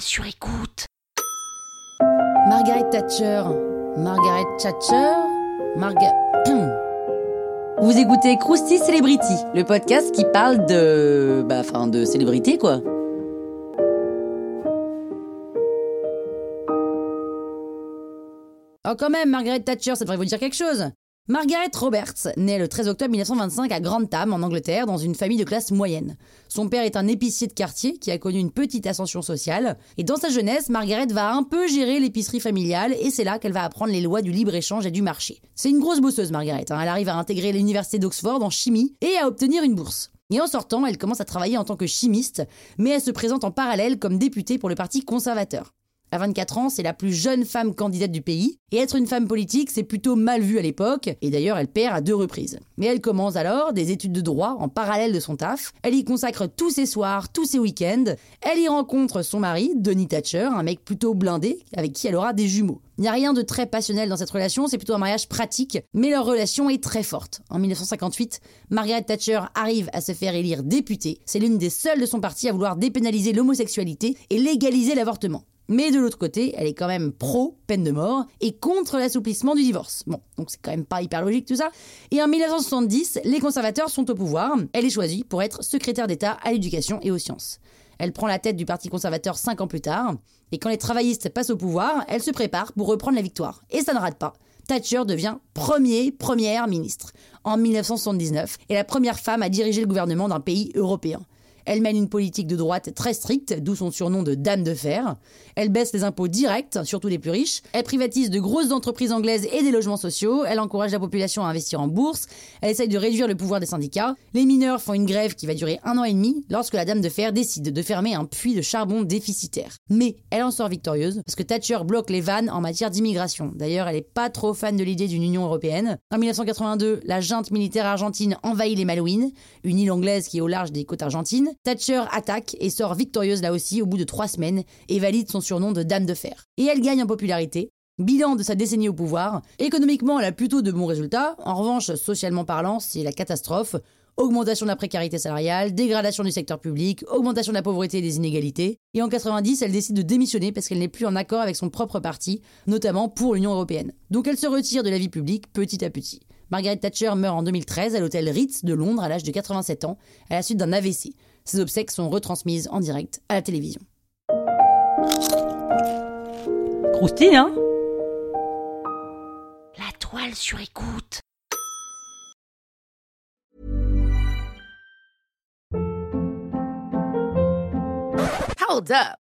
sur écoute. Margaret Thatcher. Margaret Thatcher Marga... Vous écoutez Krusty Celebrity, le podcast qui parle de... Bah, enfin, de célébrité, quoi. Oh, quand même, Margaret Thatcher, ça devrait vous dire quelque chose. Margaret Roberts naît le 13 octobre 1925 à Grantham, en Angleterre, dans une famille de classe moyenne. Son père est un épicier de quartier qui a connu une petite ascension sociale. Et dans sa jeunesse, Margaret va un peu gérer l'épicerie familiale et c'est là qu'elle va apprendre les lois du libre-échange et du marché. C'est une grosse bosseuse, Margaret. Hein. Elle arrive à intégrer l'université d'Oxford en chimie et à obtenir une bourse. Et en sortant, elle commence à travailler en tant que chimiste, mais elle se présente en parallèle comme députée pour le Parti conservateur. À 24 ans, c'est la plus jeune femme candidate du pays, et être une femme politique, c'est plutôt mal vu à l'époque, et d'ailleurs elle perd à deux reprises. Mais elle commence alors des études de droit en parallèle de son taf, elle y consacre tous ses soirs, tous ses week-ends, elle y rencontre son mari, Denis Thatcher, un mec plutôt blindé, avec qui elle aura des jumeaux. Il n'y a rien de très passionnel dans cette relation, c'est plutôt un mariage pratique, mais leur relation est très forte. En 1958, Margaret Thatcher arrive à se faire élire députée, c'est l'une des seules de son parti à vouloir dépénaliser l'homosexualité et légaliser l'avortement. Mais de l'autre côté, elle est quand même pro peine de mort et contre l'assouplissement du divorce. Bon, donc c'est quand même pas hyper logique tout ça. Et en 1970, les conservateurs sont au pouvoir. Elle est choisie pour être secrétaire d'État à l'éducation et aux sciences. Elle prend la tête du Parti conservateur cinq ans plus tard. Et quand les travaillistes passent au pouvoir, elle se prépare pour reprendre la victoire. Et ça ne rate pas. Thatcher devient premier, première ministre en 1979 et la première femme à diriger le gouvernement d'un pays européen. Elle mène une politique de droite très stricte, d'où son surnom de Dame de Fer. Elle baisse les impôts directs, surtout les plus riches. Elle privatise de grosses entreprises anglaises et des logements sociaux. Elle encourage la population à investir en bourse. Elle essaye de réduire le pouvoir des syndicats. Les mineurs font une grève qui va durer un an et demi lorsque la Dame de Fer décide de fermer un puits de charbon déficitaire. Mais elle en sort victorieuse parce que Thatcher bloque les vannes en matière d'immigration. D'ailleurs, elle est pas trop fan de l'idée d'une Union européenne. En 1982, la junte militaire argentine envahit les Malouines, une île anglaise qui est au large des côtes argentines. Thatcher attaque et sort victorieuse là aussi au bout de trois semaines et valide son surnom de Dame de Fer. Et elle gagne en popularité. Bilan de sa décennie au pouvoir. Économiquement, elle a plutôt de bons résultats. En revanche, socialement parlant, c'est la catastrophe. Augmentation de la précarité salariale, dégradation du secteur public, augmentation de la pauvreté et des inégalités. Et en 90, elle décide de démissionner parce qu'elle n'est plus en accord avec son propre parti, notamment pour l'Union européenne. Donc elle se retire de la vie publique petit à petit. Margaret Thatcher meurt en 2013 à l'hôtel Ritz de Londres à l'âge de 87 ans, à la suite d'un AVC. Ses obsèques sont retransmises en direct à la télévision. Croustille, hein? La toile sur écoute. Hold up.